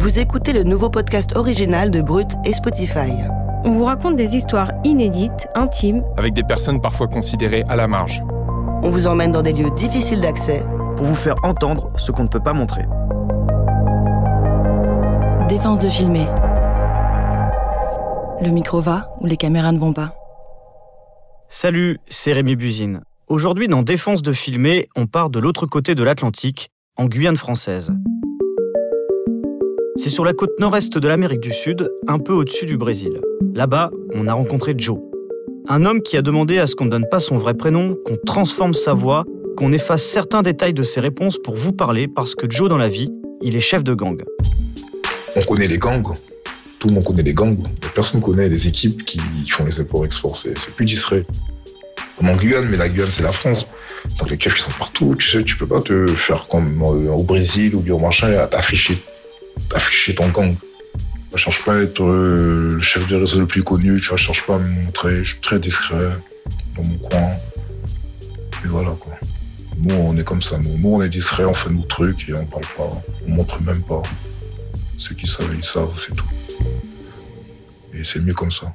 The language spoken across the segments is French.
Vous écoutez le nouveau podcast original de Brut et Spotify. On vous raconte des histoires inédites, intimes, Avec des personnes parfois considérées à la marge. On vous emmène dans des lieux difficiles d'accès. Pour vous faire entendre ce qu'on ne peut pas montrer. Défense de filmer. Le micro va ou les caméras ne vont pas Salut, c'est Rémi Buzine. Aujourd'hui, dans Défense de filmer, on part de l'autre côté de l'Atlantique, en Guyane française. C'est sur la côte nord-est de l'Amérique du Sud, un peu au-dessus du Brésil. Là-bas, on a rencontré Joe. Un homme qui a demandé à ce qu'on ne donne pas son vrai prénom, qu'on transforme sa voix, qu'on efface certains détails de ses réponses pour vous parler parce que Joe, dans la vie, il est chef de gang. On connaît les gangs. Tout le monde connaît les gangs. Mais Personne connaît les équipes qui font les import-export. C'est c'est plus distrait. Comme en Guyane, mais la Guyane, c'est la France. Donc les keufs, ils sont partout. Tu sais, tu peux pas te faire comme euh, au Brésil ou bien au machin, t'afficher, t'afficher ton gang. Je cherche pas à être euh, le chef de réseau le plus connu. Tu vois, je cherche pas à me montrer. Je suis très discret dans mon coin. Et voilà, quoi. Nous, on est comme ça. Nous, nous on est discret, on fait nos trucs et on parle pas. On montre même pas. Ceux qui savent, ils savent, c'est tout. Et c'est mieux comme ça.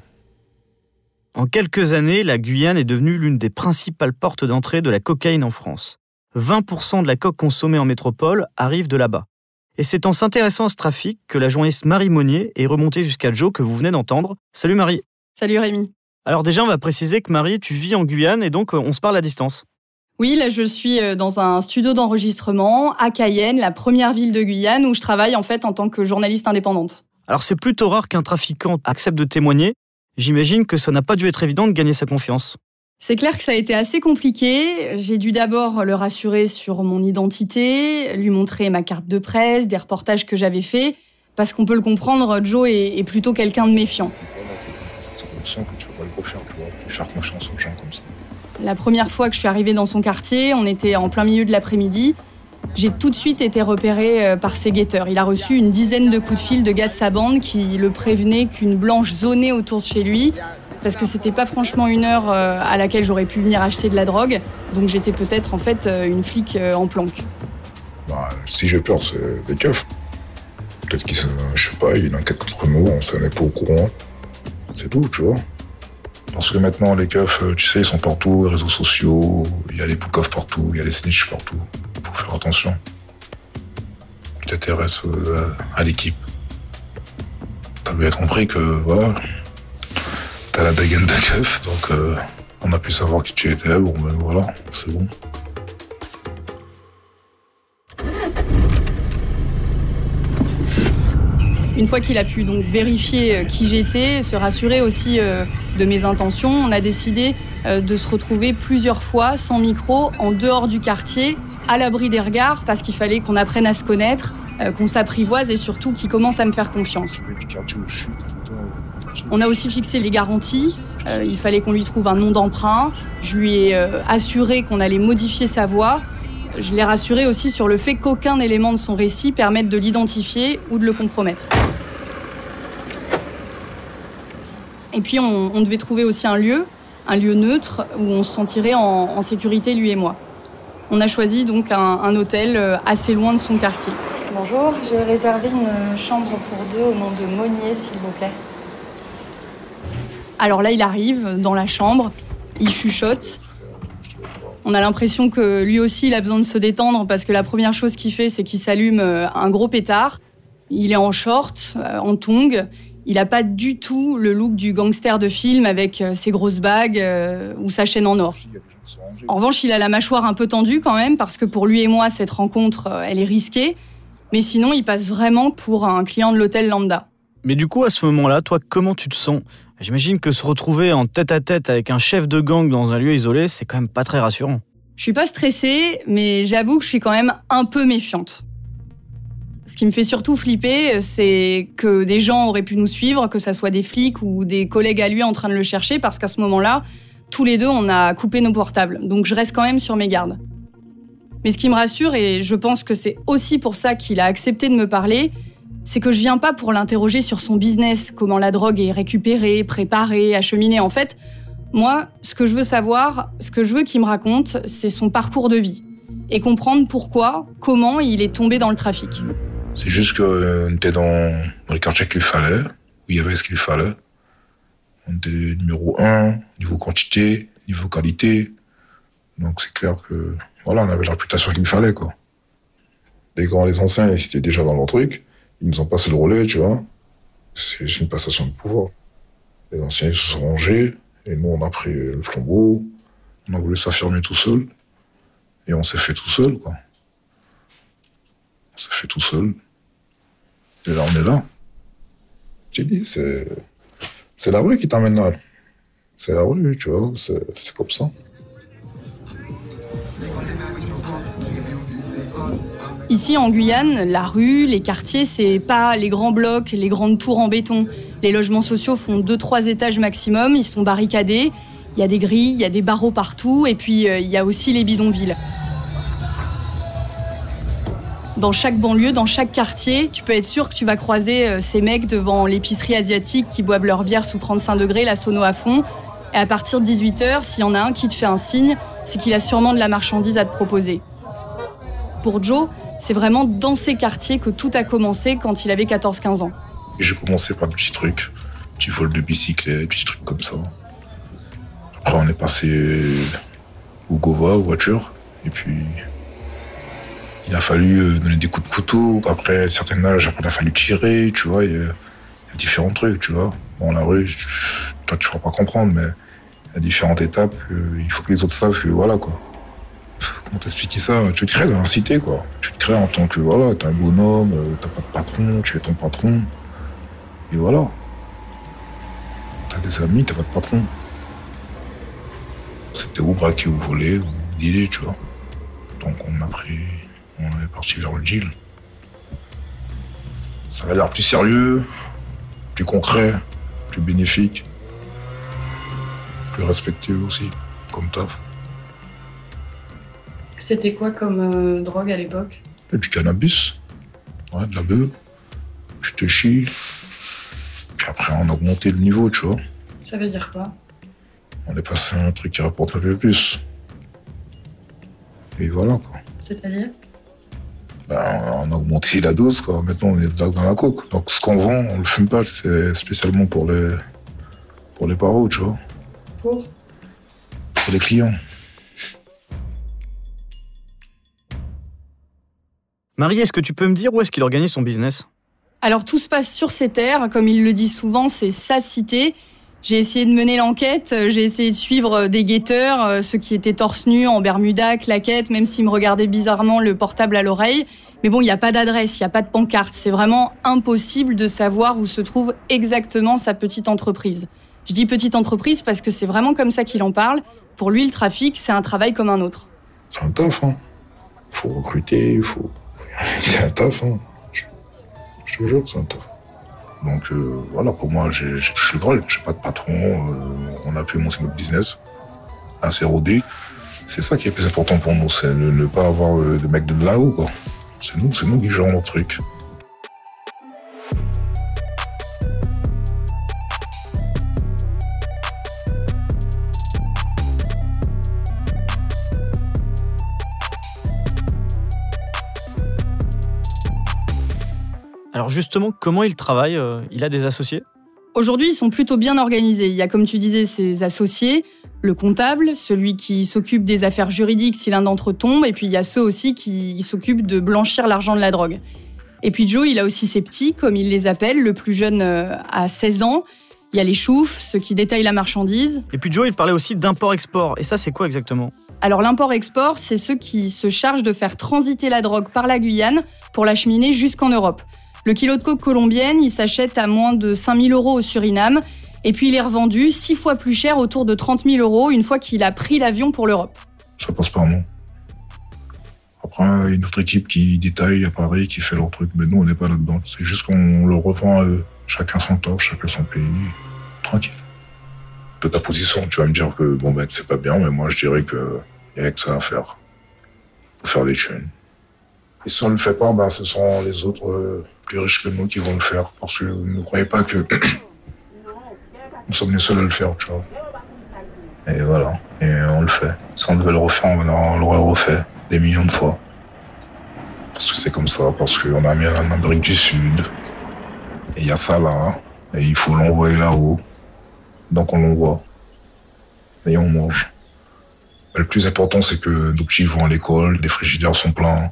En quelques années, la Guyane est devenue l'une des principales portes d'entrée de la cocaïne en France. 20% de la coque consommée en métropole arrive de là-bas. Et c'est en s'intéressant à ce trafic que la journaliste Marie Monnier est remontée jusqu'à Joe que vous venez d'entendre. Salut Marie. Salut Rémi. Alors déjà, on va préciser que Marie, tu vis en Guyane et donc euh, on se parle à distance. Oui, là je suis euh, dans un studio d'enregistrement à Cayenne, la première ville de Guyane où je travaille en fait en tant que journaliste indépendante. Alors c'est plutôt rare qu'un trafiquant accepte de témoigner. J'imagine que ça n'a pas dû être évident de gagner sa confiance. C'est clair que ça a été assez compliqué. J'ai dû d'abord le rassurer sur mon identité, lui montrer ma carte de presse, des reportages que j'avais faits, parce qu'on peut le comprendre, Joe est, plutôt quelqu'un de méfiant. La première fois que je suis arrivée dans son quartier, on était en plein milieu de l'après-midi. J'ai tout de suite été repérée euh, par ses guetteurs. Il a reçu une dizaine de coups de fil de gars de sa bande qui le prévenaient qu'une blanche zonait autour de chez lui. Parce que c'était pas franchement une heure euh, à laquelle j'aurais pu venir acheter de la drogue. Donc j'étais peut-être en fait euh, une flic euh, en planque. Bah, si j'ai peur, c'est les keufs. Peut-être qu'ils, je sais pas, il y a une contre nous, on s'en est pas au courant. C'est tout, tu vois. Parce que maintenant, les keufs, tu sais, ils sont partout, les réseaux sociaux, il y a les boucoffs partout, il y a les snitchs partout. Faut faire attention. Tu t'intéresses à l'équipe. T'as bien compris que, voilà, t'as la dégaine de keuf, donc euh, on a pu savoir qui tu étais, bon, ben voilà, c'est bon. Une fois qu'il a pu donc vérifier euh, qui j'étais, se rassurer aussi euh, de mes intentions, on a décidé de se retrouver plusieurs fois sans micro en dehors du quartier, à l'abri des regards, parce qu'il fallait qu'on apprenne à se connaître, qu'on s'apprivoise et surtout qu'il commence à me faire confiance. On a aussi fixé les garanties. Euh, il fallait qu'on lui trouve un nom d'emprunt. Je lui ai euh, assuré qu'on allait modifier sa voix. Je l'ai rassuré aussi sur le fait qu'aucun élément de son récit permette de l'identifier ou de le compromettre. Et puis on, on devait trouver aussi un lieu, un lieu neutre où on se sentirait en, en sécurité lui et moi. On a choisi donc un, un hôtel euh, assez loin de son quartier. Bonjour, j'ai réservé une chambre pour deux au nom de Monnier, s'il vous plaît. Alors là, il arrive dans la chambre, il chuchote. On a l'impression que lui aussi, il a besoin de se détendre parce que la première chose qu'il fait, c'est qu'il s'allume euh, un gros pétard. Il est en short, euh, en tongs. Il n'a pas du tout le look du gangster de film avec euh, ses grosses bagues ou sa chaîne en or. En revanche, il a la mâchoire un peu tendue quand même parce que pour lui et moi, cette rencontre, elle est risquée. Mais sinon, il passe vraiment pour un client de l'hôtel lambda. Mais du coup, à ce moment-là, toi, comment tu te sens? J'imagine que se retrouver en tête à tête avec un chef de gang dans un lieu isolé, c'est quand même pas très rassurant. Je suis pas stressée, mais j'avoue que je suis quand même un peu méfiante. Ce qui me fait surtout flipper, c'est que des gens auraient pu nous suivre, que ça soit des flics ou des collègues à lui en train de le chercher, parce qu'à ce moment-là, tous les deux, on a coupé nos portables. Donc je reste quand même sur mes gardes. Mais ce qui me rassure, et je pense que c'est aussi pour ça qu'il a accepté de me parler, c'est que je viens pas pour l'interroger sur son business, comment la drogue est récupérée, préparée, acheminée. En fait, moi, ce que je veux savoir, ce que je veux qu'il me raconte, c'est son parcours de vie et comprendre pourquoi, comment il est tombé dans le trafic. C'est juste qu'on était dans, dans les quartiers qu'il fallait, où il y avait ce qu'il fallait. On était numéro un, niveau quantité, niveau qualité. Donc c'est clair que voilà, on avait la réputation qu'il fallait, quoi. Les grands, les anciens, ils étaient déjà dans leur truc. Ils nous ont passé le relais, tu vois. C'est une passation de pouvoir. Les anciens, ils se sont rangés, et nous, on a pris le flambeau. On a voulu s'affirmer tout seul. Et on s'est fait tout seul, quoi. On s'est fait tout seul. Et là, on est là. J'ai dit, c'est, la rue qui t'emmène là. C'est la rue, tu vois, c'est comme ça. Ici en Guyane, la rue, les quartiers, c'est pas les grands blocs, les grandes tours en béton. Les logements sociaux font 2-3 étages maximum, ils sont barricadés. Il y a des grilles, il y a des barreaux partout, et puis euh, il y a aussi les bidonvilles. Dans chaque banlieue, dans chaque quartier, tu peux être sûr que tu vas croiser euh, ces mecs devant l'épicerie asiatique qui boivent leur bière sous 35 degrés, la sono à fond. Et à partir de 18h, s'il y en a un qui te fait un signe, c'est qu'il a sûrement de la marchandise à te proposer. Pour Joe, c'est vraiment dans ces quartiers que tout a commencé quand il avait 14-15 ans. J'ai commencé par des petits trucs, petits vols de bicyclette, petits trucs comme ça. Après, on est passé au Gova, aux voitures, et puis il a fallu euh, donner des coups de couteau. Après, à un certain âge, après, il a fallu tirer, tu vois. Il y, a, différents trucs, tu vois. Bon, la rue, toi, tu ne vas pas comprendre, mais il y a différentes étapes. euh, il faut que les autres savent que, voilà, quoi. Comment t'expliquer ça? Tu te crées dans la cité, quoi. Tu te crées en tant que, voilà, t'es un bonhomme, euh, t'as pas de patron, tu es ton patron. Et voilà. T'as des amis, t'as pas de patron. C'était ou braquer ou voler, ou dealer, tu vois. Donc on a pris. On est parti vers le deal. Ça avait l'air plus sérieux, plus concret, plus bénéfique, plus respecté aussi, comme taf. C'était quoi comme euh, drogue à l'époque? Du cannabis, ouais, de la bœuf, tu te chies. Puis après, on a augmenté le niveau, tu vois. Ça veut dire quoi? On est passé à un truc qui rapporte un peu plus. Et voilà, quoi. C'est-à-dire? Ben, on a augmenté la dose, quoi. Maintenant, on est dans la coke. Donc, ce qu'on vend, on le fume pas. C'est spécialement pour les, pour les paros, tu vois. Pour? Pour les clients. Marie, est-ce que tu peux me dire où est-ce qu'il organise son business? Alors tout se passe sur ses terres, comme il le dit souvent, c'est sa cité. J'ai essayé de mener l'enquête, j'ai essayé de suivre euh, des guetteurs, euh, ceux qui étaient torse nu, en bermuda, claquettes, même s'ils me regardaient bizarrement le portable à l'oreille. Mais bon, il n'y a pas d'adresse, il n'y a pas de pancarte. C'est vraiment impossible de savoir où se trouve exactement sa petite entreprise. Je dis petite entreprise parce que c'est vraiment comme ça qu'il en parle. Pour lui, le trafic, c'est un travail comme un autre. C'est un taf, hein. Faut recruter, il faut. C'est un taf, hein. Je, je te jure que c'est un taf. Donc euh, voilà, pour moi, j'ai j'ai touché le Graal. J'ai pas de patron. euh, on a pu monter notre business assez rodé. C'est ça qui est plus important pour nous, c'est de ne pas avoir euh, des mecs de là-haut, quoi. C'est nous, c'est nous qui gérons notre truc. Alors justement, comment il travaille euh, Il a des associés? Aujourd'hui, ils sont plutôt bien organisés. Il y a, comme tu disais, ses associés, le comptable, celui qui s'occupe des affaires juridiques si l'un d'entre eux tombe, et puis il y a ceux aussi qui s'occupent de blanchir l'argent de la drogue. Et puis Joe, il a aussi ses petits, comme il les appelle, le plus jeune euh, a 16 ans. Il y a les choufs, ceux qui détaillent la marchandise. Et puis Joe, il parlait aussi d'import-export. Et ça, c'est quoi exactement? Alors l'import-export, c'est ceux qui se chargent de faire transiter la drogue par la Guyane pour l'acheminer jusqu'en Europe. Le kilo de coke colombienne, il s'achète à moins de 5000 euros au Suriname. Et puis il est revendu six fois plus cher, autour de 30 000 euros, une fois qu'il a pris l'avion pour l'Europe. Ça passe par nous. Après, il y a une autre équipe qui détaille à Paris, qui fait leur truc. Mais nous, on n'est pas là-dedans. C'est juste qu'on le revend à eux. Chacun son tort, chacun son pays. Tranquille. De ta position, tu vas me dire que bon, ben, c'est pas bien, mais moi, je dirais que y a que ça à faire. Pour faire les thunes. Et si on ne le fait pas, ben, ce sont les autres euh, plus riches que nous qui vont le faire. Parce que ne croyez pas que nous sommes les seuls à le faire, tu vois. Et voilà. Et on le fait. Si on devait le refaire, on l'aurait refait des millions de fois. Parce que c'est comme ça, parce qu'on a mis en Amérique du Sud. Et il y a ça là. Et il faut l'envoyer là-haut. Donc on l'envoie. Et on mange. Le plus important, c'est que nos petits vont à l'école, les frigidaires sont pleins,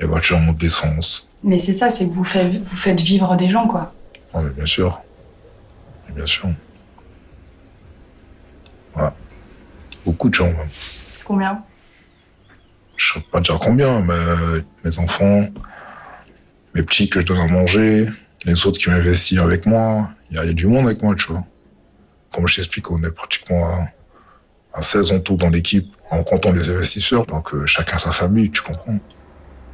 les voitures montent d'essence. Mais c'est ça, c'est que vous faites, vous faites vivre des gens, quoi. Ah, mais bien sûr. Mais bien sûr. Ouais. Beaucoup de gens, même. Combien? Je sais pas dire combien, mais mes enfants, mes petits que je donne à manger, les autres qui ont investi avec moi, il y, a du monde avec moi, tu vois. Comme je t'explique, on est pratiquement à, 16 en tout dans l'équipe, en comptant les investisseurs, donc euh, chacun sa famille, tu comprends.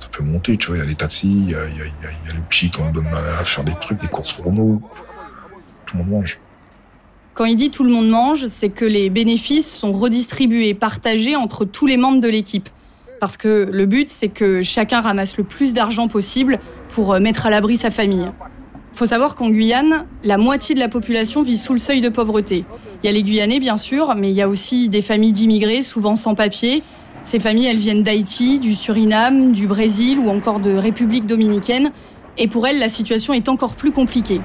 Ça peut monter, tu vois, il y a les taxis, il y a, y, y a, les à faire des trucs, des courses pour nous. Tout le monde mange. Quand il dit tout le monde mange, c'est que les bénéfices sont redistribués, partagés entre tous les membres de l'équipe. Parce que le but, c'est que chacun ramasse le plus d'argent possible pour euh, mettre à l'abri sa famille. Il faut savoir qu'en Guyane, la moitié de la population vit sous le seuil de pauvreté. Il y a les Guyanais, bien sûr, mais il y a aussi des familles d'immigrés, souvent sans papier. Ces familles, elles viennent d'Haïti, du Suriname, du Brésil ou encore de République dominicaine. Et pour elles, la situation est encore plus compliquée.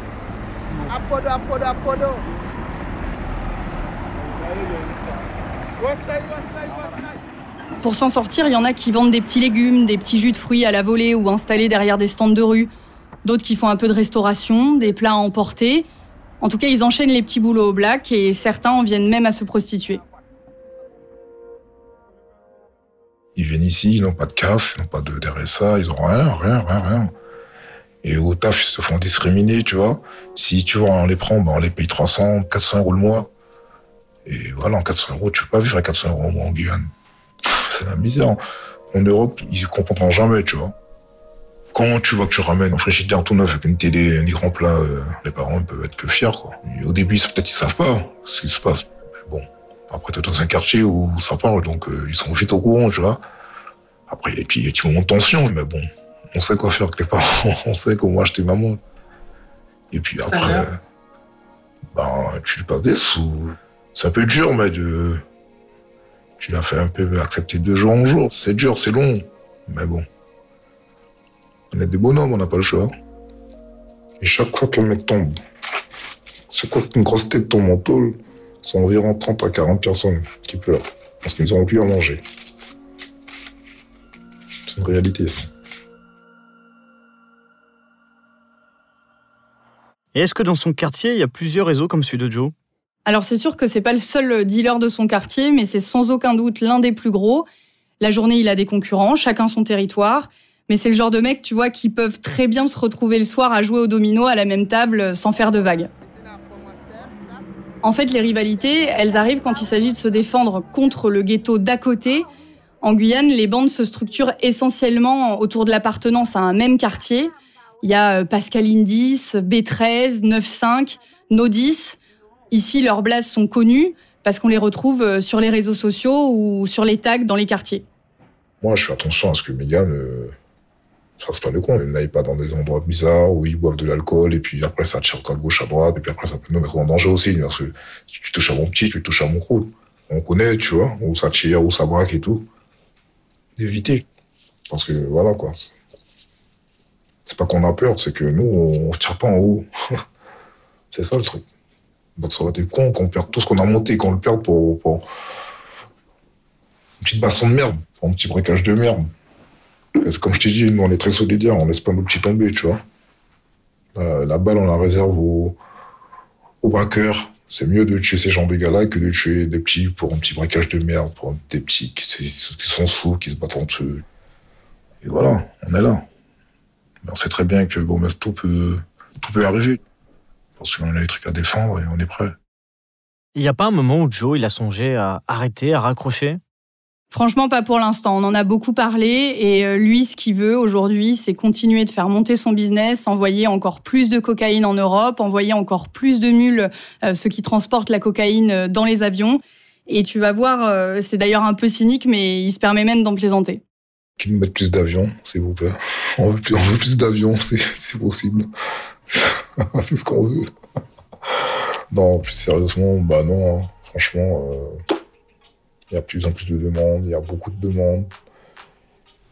Pour s'en sortir, il y en a qui vendent des petits légumes, des petits jus de fruits à la volée ou installés derrière des stands de rue. D'autres qui font un peu de restauration, des plats à emporter. En tout cas, ils enchaînent les petits boulots au black et certains en viennent même à se prostituer. Ils viennent ici, ils n'ont pas de CAF, ils n'ont pas de RSA, ils n'ont rien, rien, rien, rien. Et au taf, ils se font discriminer, tu vois. Si tu vois, on les prend, ben on les paye 300, 400 euros le mois. Et voilà, en 400 euros, tu peux pas vivre à 400 euros au mois en Guyane c'est la. En Europe, ils comprendront jamais, tu vois. Quand tu vois que tu ramènes un frigidaire tout neuf avec une télé, un grand plat, euh, les parents peuvent être que fiers, quoi. au début, peut-être ils savent pas ce qui se passe. Mais bon, après, t'es dans un quartier où ça parle, donc euh, ils sont vite au courant, tu vois. Après, il y a des petits moments de tension, mais bon, on sait quoi faire avec les parents, on sait comment acheter maman. Et puis après, ben, tu lui passes des sous. C'est un peu dur, mais de, tu l'as fait un peu accepter de jour en jour. C'est dur, c'est long. Mais bon. On est des bonhommes, on n'a pas le choix. Et chaque fois qu'un mec tombe, chaque fois qu'une grosse tête tombe en tôle, c'est environ 30 à 40 personnes qui pleurent. Parce qu'ils n'auront plus à manger. C'est une réalité, ça. Et est-ce que dans son quartier, il y a plusieurs réseaux comme celui de Joe? Alors c'est sûr que c'est pas le seul dealer de son quartier, mais c'est sans aucun doute l'un des plus gros. La journée, il a des concurrents, chacun son territoire. Mais c'est le genre de mecs, tu vois, qui peuvent très bien se retrouver le soir à jouer au domino à la même table sans faire de vagues. En fait, les rivalités, elles arrivent quand il s'agit de se défendre contre le ghetto d'à côté. En Guyane, les bandes se structurent essentiellement autour de l'appartenance à un même quartier. Il y a euh, Pascal Indis, B13, 95, Nodis. Ici, leurs blases sont connues parce qu'on les retrouve euh, sur les réseaux sociaux ou sur les tags dans les quartiers. Moi, je fais attention à ce que gars ne fassent pas de con. Ils n'aillent pas dans des endroits bizarres où ils boivent de l'alcool et puis après ça tire à gauche, à droite et puis après ça peut nous mettre en danger aussi. Parce que tu touches à mon petit, tu touches à mon crew. On connaît, tu vois, où ça tire, où ça braque et tout. D'éviter. Parce que voilà quoi. C'est pas qu'on a peur, c'est que nous, on tire pas en haut. c'est ça le truc. Donc ça aurait été con qu'on perde tout ce qu'on a monté, qu'on le perde pour, pour, une petite baston de merde, pour un petit briquage de merde. Comme je t'ai dit, nous on est très solidaires, on laisse pas nos petits tomber, tu vois. La, balle, on la réserve aux, aux braqueurs. C'est mieux de tuer ces gens de gars-là que de tuer des petits pour un petit braquage de merde, pour des petits qui, sont sous, qui se battent entre eux. Et voilà, on est là. On sait très bien que bon, tout peut, tout peut arriver parce qu'on a des trucs à défendre et on est prêt. Il n'y a pas un moment où Joe il a songé à arrêter, à raccrocher? Franchement, pas pour l'instant. On en a beaucoup parlé et euh, lui, ce qu'il veut aujourd'hui, c'est continuer de faire monter son business, envoyer encore plus de cocaïne en Europe, envoyer encore plus de mules, euh, ceux qui transportent la cocaïne euh, dans les avions. Et tu vas voir, c'est d'ailleurs un peu cynique, mais il se permet même d'en plaisanter. Qu'ils nous mettent plus d'avions, s'il vous plaît. On veut plus, on veut plus d'avions, c'est possible. c'est ce qu'on veut. Non, plus sérieusement, bah non, hein. franchement. Il y a de plus en plus de demandes, il y a beaucoup de demandes,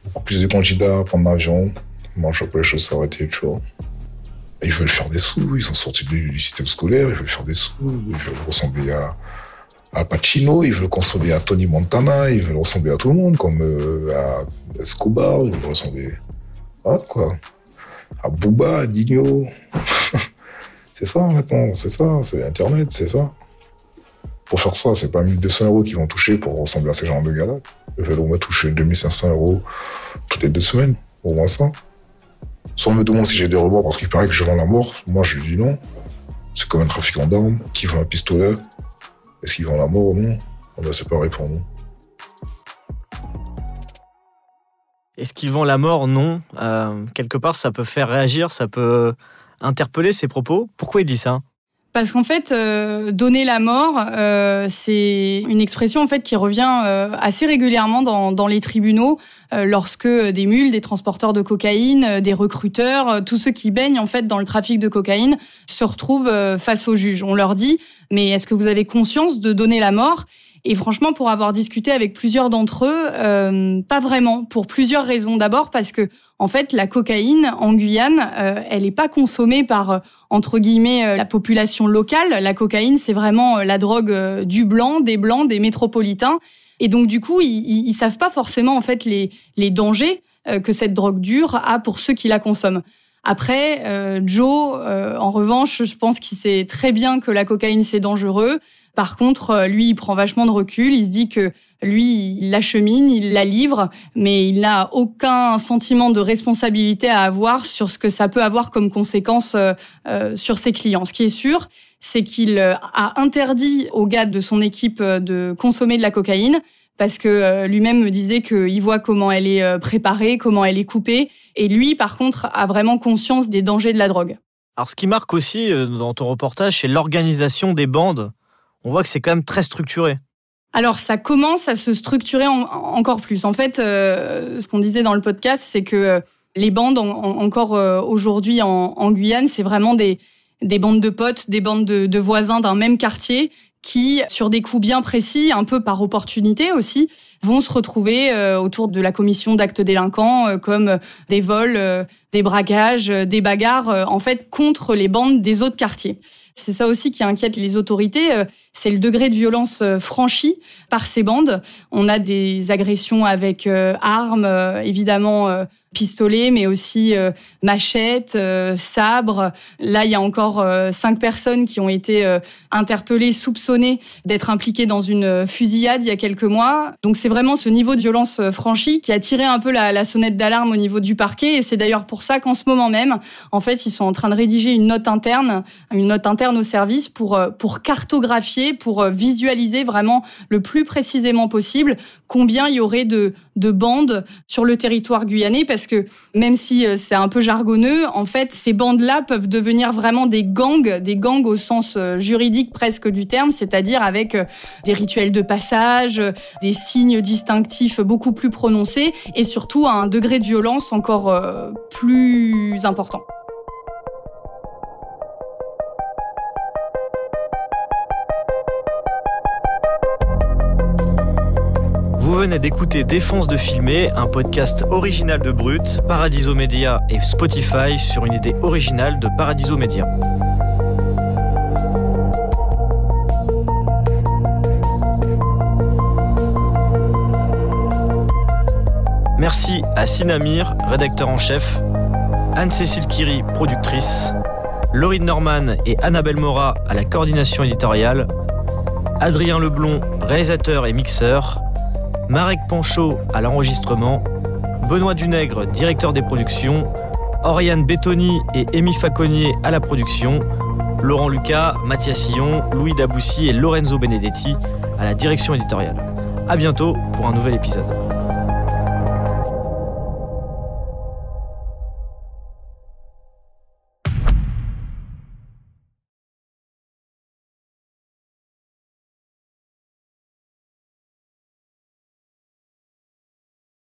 beaucoup plus de candidats à prendre l'avion. Moi, je vois pas les choses s'arrêter, tu vois. ils veulent faire des sous, ils sont sortis du, système scolaire, ils veulent faire des sous, ils veulent ressembler à, à Pacino, ils veulent ressembler à Tony Montana, ils veulent ressembler à tout le monde, comme euh, à Escobar, ils veulent ressembler. Voilà, quoi. À Booba, à Digno. c'est ça maintenant, c'est ça, c'est Internet, c'est ça. Pour faire ça, c'est pas 1200 euros qu'ils vont toucher pour ressembler à ces gens de gars-là. Veulent au moins toucher 2500 euros toutes les deux semaines, au moins ça. Sans me demander si j'ai des remords parce qu'il paraît que je vends la mort, moi je lui dis non. C'est comme un trafiquant d'armes qui vend un pistolet. Est-ce qu'il vend la mort ou non? Ben, C'est pareil pour nous. Est-ce qu'il vend la mort? Non. Euh, quelque part, ça peut faire réagir, ça peut interpeller ses propos. Pourquoi il dit ça? Parce qu'en fait, euh, donner la mort, euh, c'est une expression en qui revient euh, assez régulièrement dans, dans les tribunaux lorsque des mules, des transporteurs de cocaïne, des recruteurs, tous ceux qui baignent en fait dans le trafic de cocaïne se retrouvent face au juge. On leur dit mais est-ce que vous avez conscience de donner la mort? Et franchement, pour avoir discuté avec plusieurs d'entre eux, euh, pas vraiment, pour plusieurs raisons. D'abord parce que, en fait, la cocaïne en Guyane, euh, elle n'est pas consommée par euh, entre guillemets la population locale. La cocaïne, c'est vraiment la drogue du blanc, des blancs, des métropolitains. Et donc, du coup, ils, ils savent pas forcément en fait les les dangers que cette drogue dure a pour ceux qui la consomment. Après, Joe, en revanche, je pense qu'il sait très bien que la cocaïne c'est dangereux. Par contre, euh, lui, il prend vachement de recul. Il se dit que lui, il l'achemine, il la livre, mais il n'a aucun sentiment de responsabilité à avoir sur ce que ça peut avoir comme conséquence euh, euh, sur ses clients. Ce qui est sûr, c'est qu'il a interdit aux gars de son équipe de consommer de la cocaïne parce que lui-même me disait qu'il voit comment elle est préparée, comment elle est coupée, et lui, par contre, a vraiment conscience des dangers de la drogue. Alors, ce qui marque aussi dans ton reportage, c'est l'organisation des bandes on voit que c'est quand même très structuré. Alors ça commence à se structurer encore plus. En fait, euh, ce qu'on disait dans le podcast, c'est que euh, les bandes encore euh, aujourd'hui en, Guyane, c'est vraiment des, des bandes de potes, des bandes de, voisins d'un même quartier qui, sur des coups bien précis, un peu par opportunité aussi, vont se retrouver autour de la commission d'actes délinquants, comme des vols, des braquages, des bagarres, en fait, contre les bandes des autres quartiers. C'est ça aussi qui inquiète les autorités, euh, c'est le degré de violence euh, franchi par ces bandes. On a des agressions avec euh, armes, évidemment pistolet, mais aussi euh, machette, euh, sabre. Là, il y a encore euh, cinq personnes qui ont été interpellées, soupçonnées d'être impliquées dans une fusillade il y a quelques mois. Donc c'est vraiment ce niveau de violence franchi qui a tiré un peu la, la sonnette d'alarme au niveau du parquet. Et c'est d'ailleurs pour ça qu'en ce moment même, en fait, ils sont en train de rédiger une note interne, une note interne au service pour pour cartographier, pour visualiser vraiment le plus précisément possible combien il y aurait de de bandes sur le territoire guyanais parce que même si euh, c'est un peu jargonneux, en fait, ces bandes-là peuvent devenir vraiment des gangs, des gangs au sens euh, juridique presque du terme, c'est-à-dire avec euh, des rituels de passage, des signes distinctifs beaucoup plus prononcés et surtout un degré de violence encore plus important. Venez d'écouter Défense de filmer, un podcast original de Brut, Paradiso Media et Spotify sur une idée originale de Paradiso Media. Merci à Sinamir, rédacteur en chef, Anne-Cécile Kiri, productrice, Laurine Norman et Annabelle Mora à la coordination éditoriale, Adrien Leblon, réalisateur et mixeur, Marek Panchaud à l'enregistrement, Benoît Dunègre, directeur des productions, Oriane Bétoni et Amy Faconnier à la production, Laurent Lucas, Mathias Sillon, Louis Daboussi et Lorenzo Benedetti à la direction éditoriale. À bientôt pour un nouvel épisode.